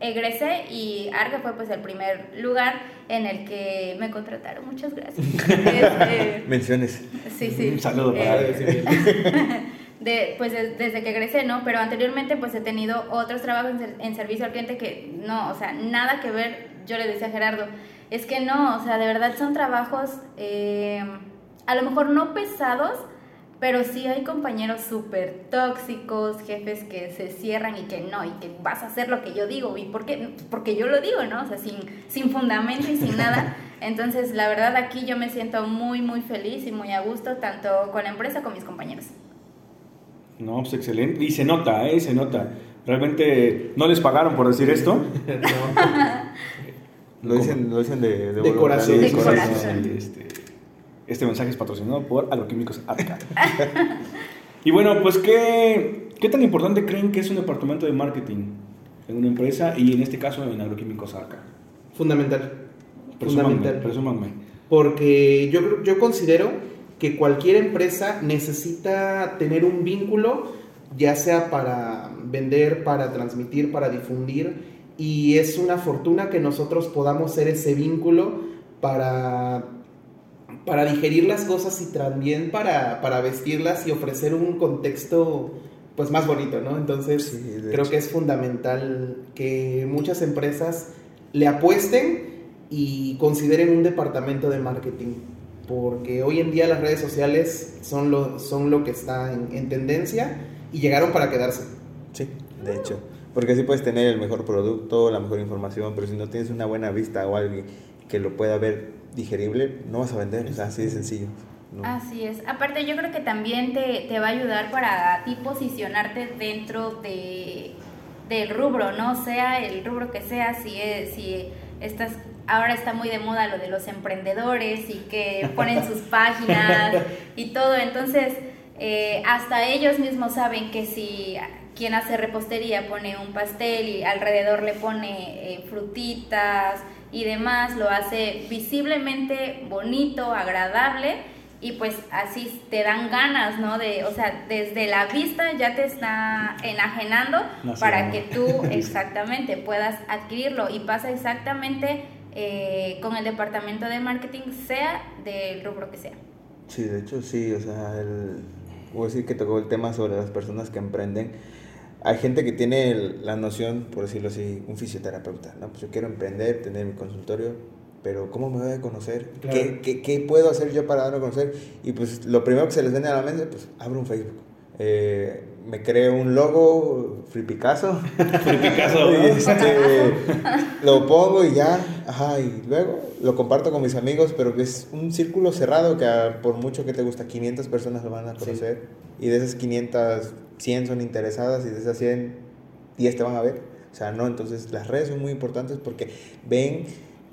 egresé y Arga fue pues el primer lugar en el que me contrataron. Muchas gracias. Este, Menciones. sí, sí. Un saludo para Eh, de, pues de- desde que egresé, ¿no? Pero anteriormente pues he tenido otros trabajos en, en servicio al cliente que no, o sea, nada que ver, yo le decía a Gerardo, es que no, o sea, de verdad son trabajos eh, a lo mejor no pesados, pero sí hay compañeros súper tóxicos, jefes que se cierran y que no, y que vas a hacer lo que yo digo, ¿y por qué? Porque yo lo digo, ¿no? O sea, sin, sin fundamento y sin nada. Entonces, la verdad aquí yo me siento muy, muy feliz y muy a gusto, tanto con la empresa como con mis compañeros. No, pues excelente. Y se nota, ¿eh? Se nota. Realmente no les pagaron por decir esto. Lo dicen, lo dicen de, de, De voluntad, corazón. De corazón. Este, este mensaje es patrocinado por Agroquímicos Arca. y bueno, pues ¿qué, ¿qué tan importante creen que es un departamento de marketing en una empresa y en este caso en Agroquímicos Arca? Fundamental. Presúmanme, Fundamental. presúmanme. Porque yo, creo- yo considero que cualquier empresa necesita tener un vínculo, ya sea para vender, para transmitir, para difundir, y es una fortuna que nosotros podamos ser ese vínculo para, para digerir las cosas y también para, para vestirlas y ofrecer un contexto pues más bonito, ¿no? Entonces Sí, creo hecho. que es fundamental que muchas empresas le apuesten y consideren un departamento de marketing, porque hoy en día las redes sociales son lo, son lo que está en, en tendencia y llegaron para quedarse. Sí, de hecho. Porque así puedes tener el mejor producto, la mejor información, pero si no tienes una buena vista o alguien que lo pueda ver digerible, no vas a vender. O sea, así de sencillo. ¿no? Así es. Aparte, yo creo que también te, te va a ayudar para ti posicionarte dentro de, del rubro, ¿no? Sea el rubro que sea, si, es, si estás, ahora está muy de moda lo de los emprendedores y que ponen sus páginas y todo, entonces eh, hasta ellos mismos saben que si quien hace repostería pone un pastel y alrededor le pone eh, frutitas y demás, lo hace visiblemente bonito, agradable y pues así te dan ganas, ¿no? De, o sea, desde la vista ya te está enajenando para que tú exactamente puedas adquirirlo. Y pasa exactamente eh, con el departamento de marketing, sea del rubro que sea. Sí, de hecho sí, o sea, el, voy a decir que tocó el tema sobre las personas que emprenden. Hay gente que tiene la noción, por decirlo así, un fisioterapeuta, ¿no? Pues yo quiero emprender, tener mi consultorio, pero ¿cómo me voy a conocer? ¿Qué, qué, qué, puedo hacer yo para darme a conocer? Y pues lo primero que se les viene a la mente, pues abro un Facebook. Eh, me creo un logo, Free Picasso. Free Picasso. este, lo pongo y ya, ajá, y luego lo comparto con mis amigos, pero que es un círculo cerrado que por mucho que te gusta, 500 personas lo van a conocer. Y de esas 500, 100 son interesadas y de esas 100, 10 te van a ver. O sea, no, entonces las redes son muy importantes porque ven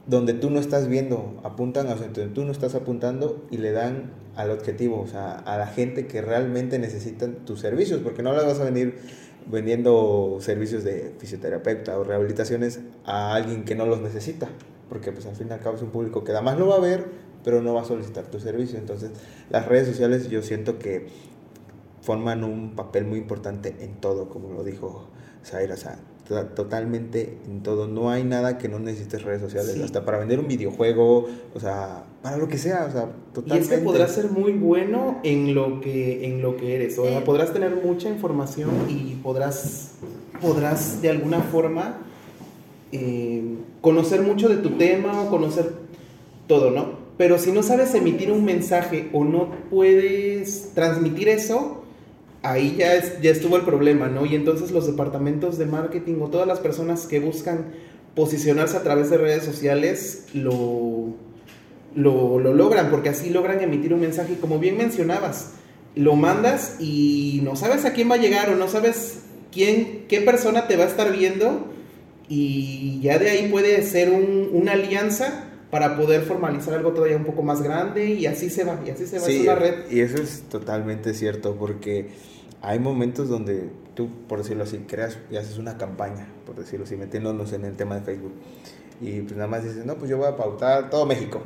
donde tú no estás viendo, apuntan a donde tú no estás apuntando y le dan al objetivo, o sea, a la gente que realmente necesitan tus servicios, porque no le vas a venir vendiendo servicios de fisioterapeuta o rehabilitaciones a alguien que no los necesita, porque pues al fin y al cabo es un público que además lo va a ver, pero no va a solicitar tu servicio. Entonces, las redes sociales yo siento que forman un papel muy importante en todo, como lo dijo Zaira, sea, totalmente en todo. No hay nada que no necesites redes sociales, hasta para vender un videojuego, o sea, para lo que sea, o sea, totalmente. Y es que podrás ser muy bueno en lo que, en lo que eres, o sea, podrás tener mucha información y podrás, podrás de alguna forma eh, conocer mucho de tu tema o conocer todo, ¿no? Pero si no sabes emitir un mensaje o no puedes transmitir eso, ahí ya, es, ya estuvo el problema, ¿no? Y entonces los departamentos de marketing o todas las personas que buscan posicionarse a través de redes sociales lo, lo, logran, porque así logran emitir un mensaje. Y como bien mencionabas, lo mandas y no sabes a quién va a llegar o no sabes quién, qué persona te va a estar viendo y ya de ahí puede ser una alianza para poder formalizar algo todavía un poco más grande y así se va, y así se va, sí, red. Y eso es totalmente cierto, porque hay momentos donde tú, por decirlo así, creas y haces una campaña, por decirlo así, metiéndonos en el tema de Facebook. Y pues nada más dices, no, pues yo voy a pautar todo México.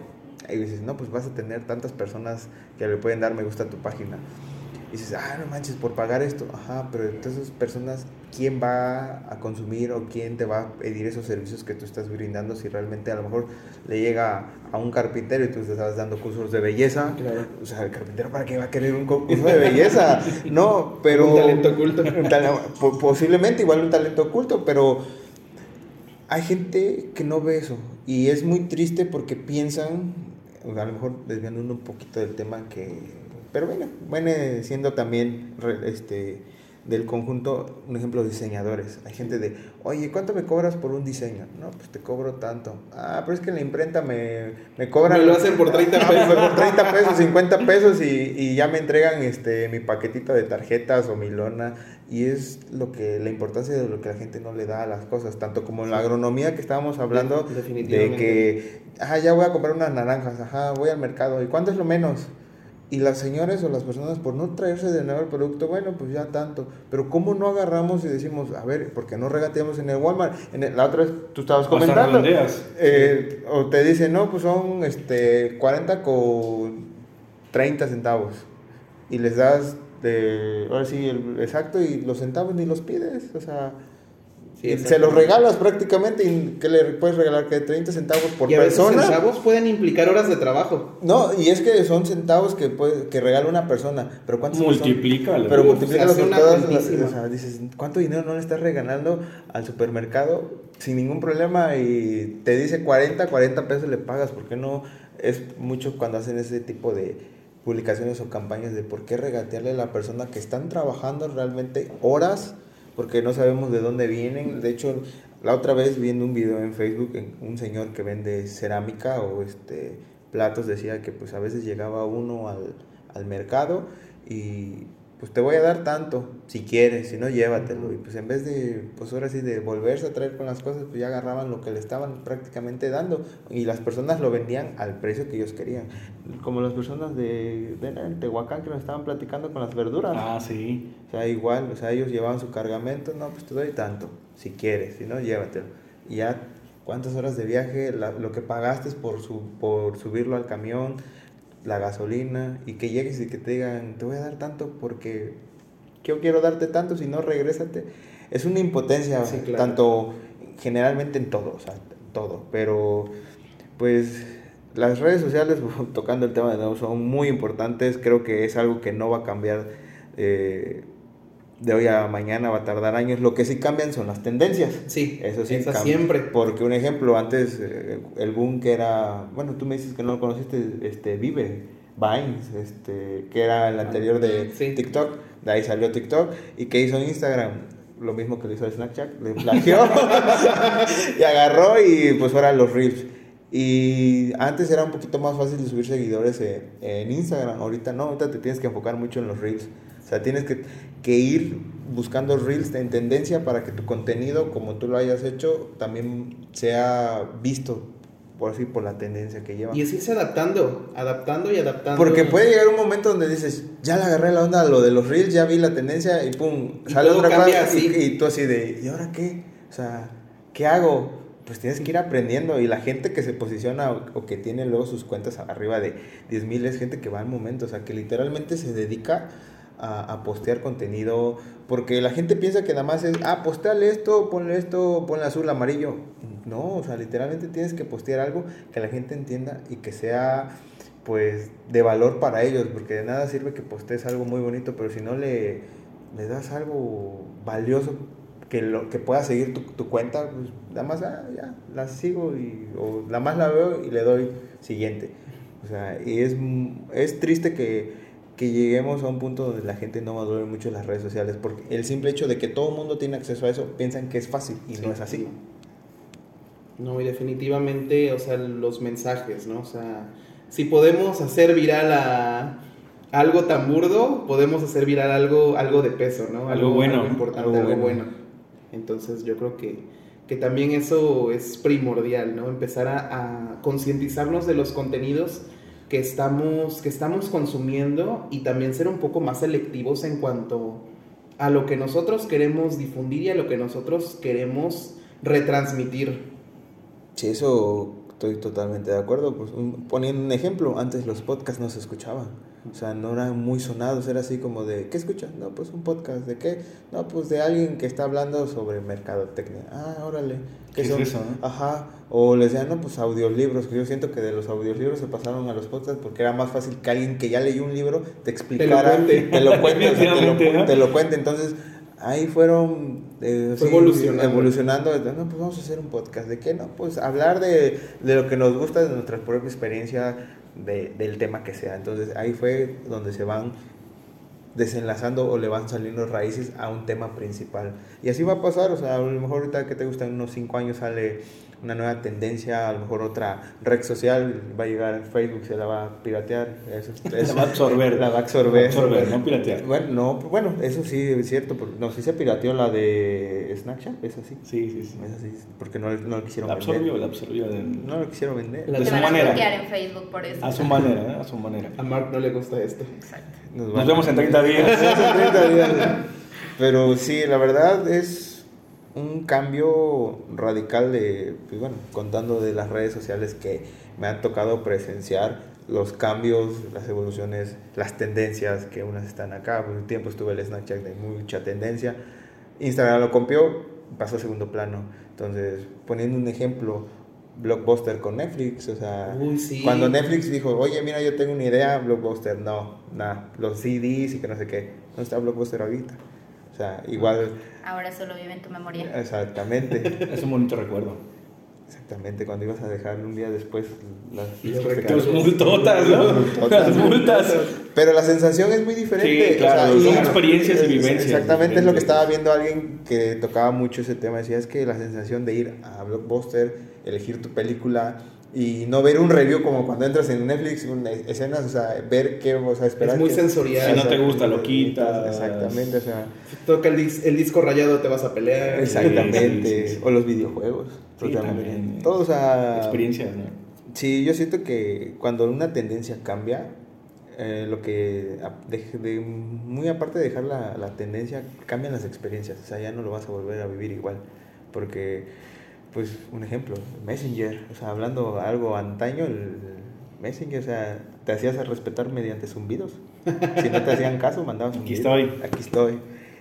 Y dices, no, pues vas a tener tantas personas que le pueden dar me gusta a tu página. Y dices, ah, no manches, por pagar esto. Ajá, pero entonces personas, ¿quién va a consumir o quién te va a pedir esos servicios que tú estás brindando si realmente a lo mejor le llega a un carpintero y tú te estás dando cursos de belleza? Claro. O sea, el carpintero para qué va a querer un curso de belleza? no, pero... un talento oculto. posiblemente igual un talento oculto, pero hay gente que no ve eso. Y es muy triste porque piensan, a lo mejor desviando un poquito del tema que pero bueno, viene siendo también este, del conjunto un ejemplo diseñadores. Hay gente de, oye, ¿cuánto me cobras por un diseño? No, pues te cobro tanto. Ah, pero es que en la imprenta me, me cobran... Me lo hacen por 30 pesos. por 30 pesos, 50 pesos y, y, ya me entregan este, mi paquetito de tarjetas o mi lona. Y es lo que, la importancia de lo que la gente no le da a las cosas, tanto como la agronomía que estábamos hablando, de que, ah, ya voy a comprar unas naranjas, ajá, voy al mercado. ¿Y cuánto es lo menos? Y las señores o las personas, por no traerse de nuevo el producto, bueno, pues ya tanto. Pero ¿cómo no agarramos y decimos, a ver, ¿por qué no regateamos en el Walmart? En la otra vez tú estabas comentando. Eh, o te dicen, no, pues son este, 40 con 30 centavos. Y les das de, ahora sí, el exacto, y los centavos ni los pides. O sea, se los regalas prácticamente y que le puedes regalar que 30 centavos por y a persona. centavos pueden implicar horas de trabajo. No, y es que son centavos que puede, que regala una persona, pero ¿cuántos multiplícalo. Pero multiplícalo con todas o sea, dices, ¿cuánto dinero no le estás regalando al supermercado sin ningún problema y te dice 40, 40 pesos le pagas, ¿por qué no? Es mucho cuando hacen ese tipo de publicaciones o campañas de por qué regatearle a la persona que están trabajando realmente horas porque no sabemos de dónde vienen. De hecho, la otra vez viendo un video en Facebook, un señor que vende cerámica o este platos decía que pues a veces llegaba uno al, al mercado y pues te voy a dar tanto, si quieres, si no, llévatelo. Y pues en vez de, pues ahora sí, de volverse a traer con las cosas, pues ya agarraban lo que le estaban prácticamente dando y las personas lo vendían al precio que ellos querían. Como las personas de, de Tehuacán que nos estaban platicando con las verduras. Ah, sí. O sea, igual, o sea, ellos llevaban su cargamento, no, pues te doy tanto, si quieres, si no, llévatelo. Y ya, ¿cuántas horas de viaje? La- lo que pagaste por, su, por subirlo al camión, la gasolina, y que llegues y que te digan, te voy a dar tanto porque yo quiero darte tanto, si no, regrésate. Es una impotencia, Sí, claro. tanto generalmente en todo, o sea, todo, pero pues las redes sociales, tocando el tema de nuevo, son muy importantes, creo que es algo que no va a cambiar eh, de hoy a mañana, va a tardar años, lo que sí cambian son las tendencias. Sí, Eso sí, cambia. siempre. Porque un ejemplo, antes eh, el boom que era, bueno, tú me dices que no lo conociste, este, Vive, Vines, este, que era el anterior de Sí. TikTok, de ahí salió TikTok, y que hizo Instagram, lo mismo que lo hizo Snapchat, le plagió y agarró y pues ahora los Reels. Y antes era un poquito más fácil de subir seguidores eh, en Instagram, ahorita no, ahorita te tienes que enfocar mucho en los Reels. O sea, tienes que, que ir buscando Reels en tendencia para que tu contenido, como tú lo hayas hecho, también sea visto, por así, por la tendencia que lleva. Y es irse adaptando, adaptando y adaptando. Porque puede llegar un momento donde dices, ya le agarré la onda a lo de los reels, ya vi la tendencia y pum, Y sale otra cosa y, y tú así de, ¿y ahora qué? O sea, ¿qué hago? Pues tienes que ir aprendiendo y la gente que se posiciona o, o que tiene luego sus cuentas arriba de 10 mil es gente que va al momento, o sea, que literalmente se dedica a, a postear contenido, porque la gente piensa que nada más es, ah, posteale esto, ponle esto, ponle azul, amarillo. No, o sea, literalmente tienes que postear algo que la gente entienda y que sea pues de valor para ellos, porque de nada sirve que postees algo muy bonito, pero si no le, le das algo valioso que lo que pueda seguir tu, tu cuenta, pues nada más ah, ya la sigo y o nada más la veo y le doy siguiente. O sea, y es, es triste que, que lleguemos a un punto donde la gente no madure mucho en las redes sociales, porque el simple hecho de que todo el mundo tiene acceso a eso, piensan que es fácil y Sí, no es así. No, y definitivamente, o sea, los mensajes, ¿no? O sea, si podemos hacer viral a algo tan burdo, podemos hacer viral algo, algo de peso, ¿no? Algo bueno, importante, algo algo, bueno. bueno. Entonces yo creo que, que también eso es primordial, ¿no? Empezar a, a concientizarnos de los contenidos que estamos, que estamos consumiendo y también ser un poco más selectivos en cuanto a lo que nosotros queremos difundir y a lo que nosotros queremos retransmitir. Sí, eso estoy totalmente de acuerdo. Pues, un- poniendo un ejemplo, antes los podcasts no se escuchaban. O sea, no eran muy sonados, era así como de, ¿qué escuchas? No, pues un podcast, ¿de qué? No, pues de alguien que está hablando sobre mercadotecnia. Ah, órale. ¿Qué es son? eso, no? Ajá. O les decían, no, pues audiolibros, que yo siento que de los audiolibros se pasaron a los podcasts porque era más fácil que alguien que ya leyó un libro te explicara, cuente. te lo cuente, o sea, te lo, Definitivamente, ¿no? te lo cuente. Entonces, ahí fueron eh, sí, evolucionando. evolucionando. No, pues vamos a hacer un podcast. ¿De qué? No, pues hablar de, de lo que nos gusta, de nuestra propia experiencia, de- del tema que sea. Entonces ahí fue donde se van desenlazando o le van saliendo raíces a un tema principal. Y así va a pasar, o sea, a lo mejor ahorita que te gusta en unos 5 años sale una nueva tendencia, a lo mejor otra red social, va a llegar en Facebook, se la va a piratear, eso, eso- va a absorber. La va a absorber. Absorber, no piratear. Bueno, no, bueno, eso sí es cierto, no, sí se pirateó la de Snapchat, es así. Sí, sí, sí. Es así, porque no, no lo quisieron La absorbió, vender. la absorbió. de- No lo quisieron vender. La- de su manera. en Facebook por eso. A su manera, ¿eh? A su manera. A Mark no le gusta esto. Exacto. Nos, Nos vemos en 30 días. Nos vemos en 30 días. Pero sí, la verdad es un cambio radical de, pues bueno, contando de las redes sociales que me han tocado presenciar los cambios, las evoluciones, las tendencias que unas están acá. Por un tiempo estuve el Snapchat de mucha tendencia. Instagram lo copió, pasó a segundo plano. Entonces, poniendo un ejemplo, Blockbuster con Netflix, o sea, Uy, sí. cuando Netflix dijo, oye, mira, yo tengo una idea, Blockbuster, no, nada, los CDs y que no sé qué, ¿dónde está Blockbuster ahorita? O sea, igual, Ahora solo vive en tu memoria. exactamente, Es un bonito recuerdo. exactamente, cuando ibas a dejar un día después las Las multotas, ¿no? Multotas. Las multas. Pero la sensación es muy diferente. Sí, claro, y- son experiencias y vivencias Exactamente, es lo que estaba viendo alguien que tocaba mucho ese tema. Decía, es que la sensación de ir a Blockbuster, elegir tu película y no ver un review como cuando entras en Netflix, una escenas, o sea, ver qué, o sea, esperar. Es muy que- sensorial. Si no te gusta, lo quitas. Exactamente, o sea, Si toca el, dis- el disco rayado, te vas a pelear. exactamente. sí, sí. O los videojuegos. Sí, totalmente. Todo, o sea. Experiencias, ¿no? Sí, yo siento que cuando una tendencia cambia, eh, lo que, de, de- muy aparte de dejar la, la tendencia, cambian las experiencias, o sea, ya no lo vas a volver a vivir igual, porque, pues, un ejemplo, Messenger, o sea, hablando algo antaño, el Messenger, o sea, te hacías a respetar mediante zumbidos, si no te hacían caso, mandabas un Aquí video, estoy. aquí estoy.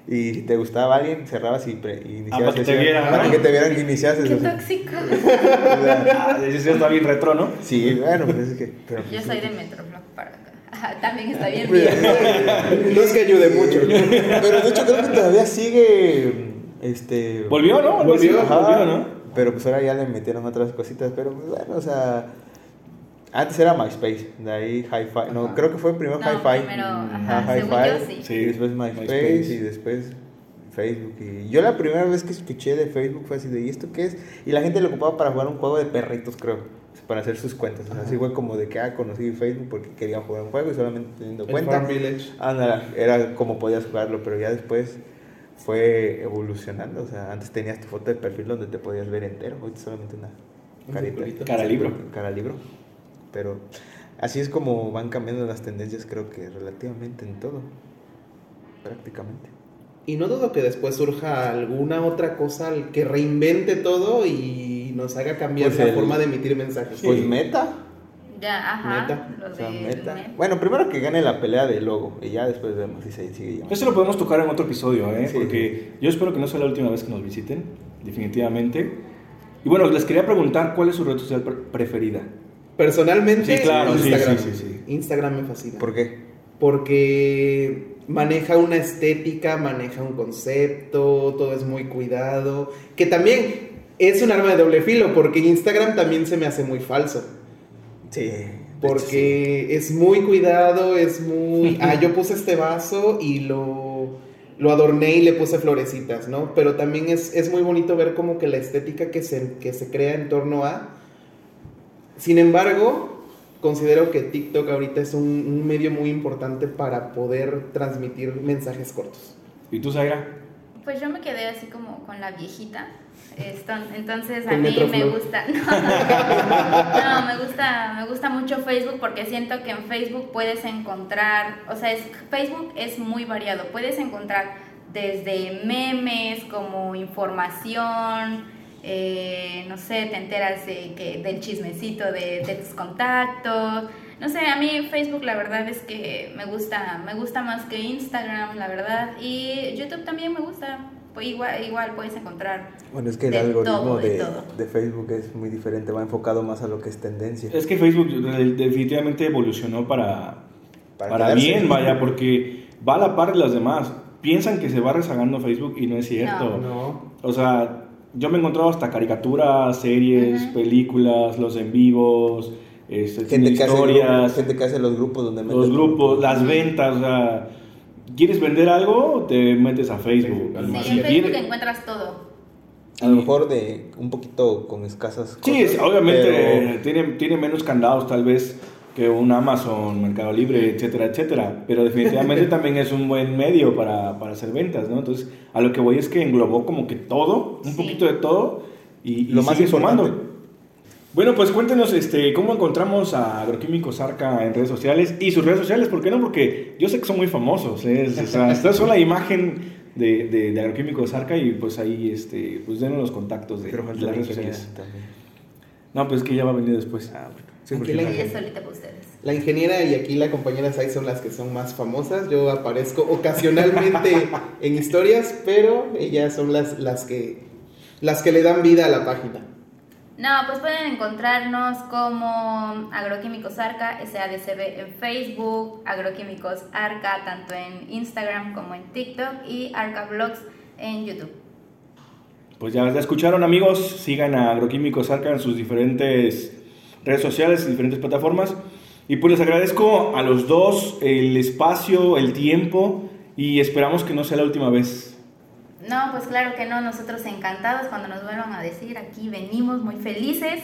Y si te gustaba alguien, cerrabas y, pre- y iniciabas. Ah, para que te vieran, Para ¿no? que te vieran que iniciases. Qué tóxico. o sea, Ah, está bien retro, ¿no? Sí, bueno, pues es que. pero, Yo pues, soy de Metroflog para acá. También está bien. No es que ayude mucho. Pero de hecho creo que todavía sigue este Volvió, ¿no? Volvió, volvió, ¿no? Pero pues ahora ya le metieron otras cositas, pero pues bueno, o sea, antes era MySpace, de ahí Hi-Fi, no, creo que fue primero No, Hi-Fi, primero, ajá, Hi-Fi, sí. Sí, y después MySpace, MySpace. y después Facebook y yo la primera vez que escuché de Facebook fue así de ¿y esto qué es? Y la gente lo ocupaba para jugar un juego de perritos, creo. Para hacer sus cuentas, o sea, así fue como de que ah, conocí Facebook porque quería jugar un juego y solamente teniendo cuenta. Farm Village. Ándale, era como podías jugarlo, pero ya después fue evolucionando. O sea, antes tenías tu foto de perfil donde te podías ver entero, hoy solamente una Un carita. Cara libro. Cara libro. Pero así es como van cambiando las tendencias, creo que relativamente en todo. Prácticamente. Y no dudo que después surja alguna otra cosa que reinvente todo y nos haga cambiar Pues la el- forma de emitir mensajes. Pues meta. Ya, ajá. Meta, Lo O sea, de meta. Meta. Bueno, primero que gane la pelea de logo y ya después vemos si se sigue llamando. Eso lo podemos tocar en otro episodio, ¿eh? Sí. Porque yo espero que no sea la última vez que nos visiten, definitivamente. Y bueno, les quería preguntar cuál es su red social pre- preferida. Personalmente, Sí, claro, Instagram. sí, sí, sí. Instagram me fascina. ¿Por qué? Porque maneja una estética, maneja un concepto, todo es muy cuidado. Que también es un arma de doble filo, porque Instagram también se me hace muy falso. Sí. Porque es muy cuidado, es muy... Ah, yo puse este vaso y lo, lo adorné y le puse florecitas, ¿no? Pero también es, es muy bonito ver como que la estética que se, que se crea en torno a... Sin embargo, considero que TikTok ahorita es un, un medio muy importante para poder transmitir mensajes cortos. ¿Y tú, Zaira? Pues yo me quedé así como con la viejita. Entonces a mí me gusta. No, no, me gusta, me gusta mucho Facebook porque siento que en Facebook puedes encontrar, o sea, es, Facebook es muy variado. Puedes encontrar desde memes como información, eh, no sé, te enteras de que, del chismecito de, de tus contactos. No sé, a mí Facebook la verdad es que me gusta, me gusta más que Instagram, la verdad. Y YouTube también me gusta. Pues igual, igual puedes encontrar. Bueno, es que el De algoritmo todo, de de, todo. de Facebook es muy diferente, va enfocado más a lo que es tendencia. Es que Facebook de- definitivamente evolucionó para, Para para, bien, vaya, porque va a la par de las demás. Piensan que se va rezagando Facebook y no es cierto. No. O sea, yo me he encontrado hasta caricaturas, series, Ujú. películas, los en vivos, este, Gente que, hace historias, gente que hace los grupos donde los grupos, las ventas, o sea, ¿quieres vender algo? Te metes a Facebook. Sí, en Facebook quieres- encuentras todo. A lo mejor de un poquito con escasas Sí, cosas, es- obviamente pero- tiene, tiene menos candados tal vez que un Amazon, Mercado Libre, etcétera, etcétera. Pero definitivamente también es un buen medio para, para hacer ventas, ¿no? Entonces, a lo que voy es que englobó como que todo, un Sí. poquito de todo, y, y Lo más sigue sumando. Bueno, pues cuéntenos este, cómo encontramos a Agroquímicos Arca en redes sociales y sus redes sociales, ¿por qué no? Porque yo sé que son muy famosos, ¿eh? o sea, esta es la imagen de, de, de Agroquímicos Arca y pues ahí, este, pues denos los contactos de, Pero de las la redes sociales. también. No, pues es que ya va a venir después. Ah, bueno. Sí, Aquí la es solita para ustedes. La ingeniera y aquí la compañera Sai son las que son más famosas. Yo aparezco ocasionalmente en historias, pero ellas son las, las, que, las que le dan vida a la página. No, pues pueden encontrarnos como Agroquímicos Arca, SADCB en Facebook, Agroquímicos Arca tanto en Instagram como en TikTok y Arca Blogs en YouTube. Pues ya, ya escucharon amigos, sigan a Agroquímicos Arca en sus diferentes redes sociales, diferentes plataformas. Y pues les agradezco a los dos el espacio, el tiempo y esperamos que no sea la última vez. No, pues claro que no, nosotros encantados cuando nos vuelvan a decir, aquí venimos muy felices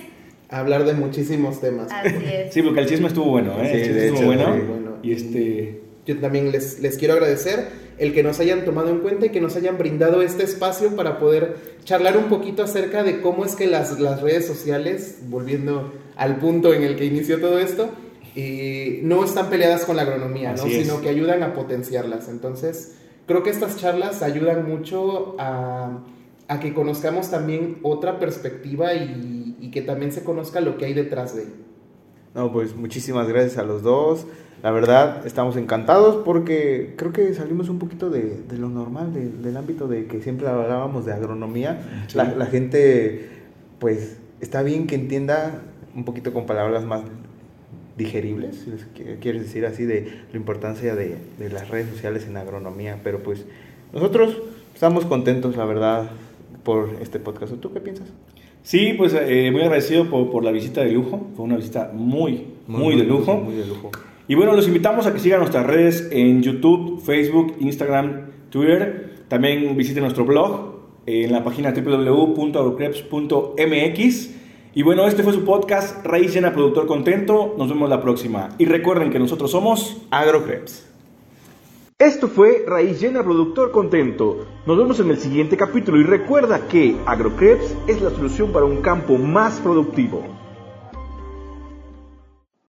hablar de muchísimos temas. Así es. Sí, porque el chisme estuvo bueno, ¿eh? Sí, el chisme de estuvo hecho, bueno. sí. Bueno, Y este... Yo también les, les quiero agradecer el que nos hayan tomado en cuenta y que nos hayan brindado este espacio para poder charlar un poquito acerca de cómo es que las, las redes sociales, volviendo al punto en el que inició todo esto, eh, no están peleadas con la agronomía, ¿no? Es. sino que ayudan a potenciarlas. Entonces, creo que estas charlas ayudan mucho a, a que conozcamos también otra perspectiva y, y que también se conozca lo que hay detrás de. No, pues muchísimas gracias a los dos. La verdad, estamos encantados porque creo que salimos un poquito de, de lo normal, de- del ámbito de que siempre hablábamos de agronomía. Sí. La, la gente, pues, está bien que entienda un poquito con palabras más digeribles, si les quieres decir así, de la importancia de, de las redes sociales en agronomía. Pero pues, nosotros estamos contentos, la verdad, por este podcast. ¿Tú qué piensas? Sí, pues eh, muy agradecido por, por la visita de lujo. Fue una visita muy, muy, de lujo. Muy de lujo. Y bueno, los invitamos a que sigan nuestras redes en YouTube, Facebook, Instagram, Twitter. También visiten nuestro blog en la página www.agrocreps.mx. Y bueno, este fue su podcast Raíz Llena Productor Contento. Nos vemos la próxima. Y recuerden que nosotros somos Agrocreps. Esto fue Raíz Llena Productor Contento. Nos vemos en el siguiente capítulo y recuerda que AgroCreps es la solución para un campo más productivo.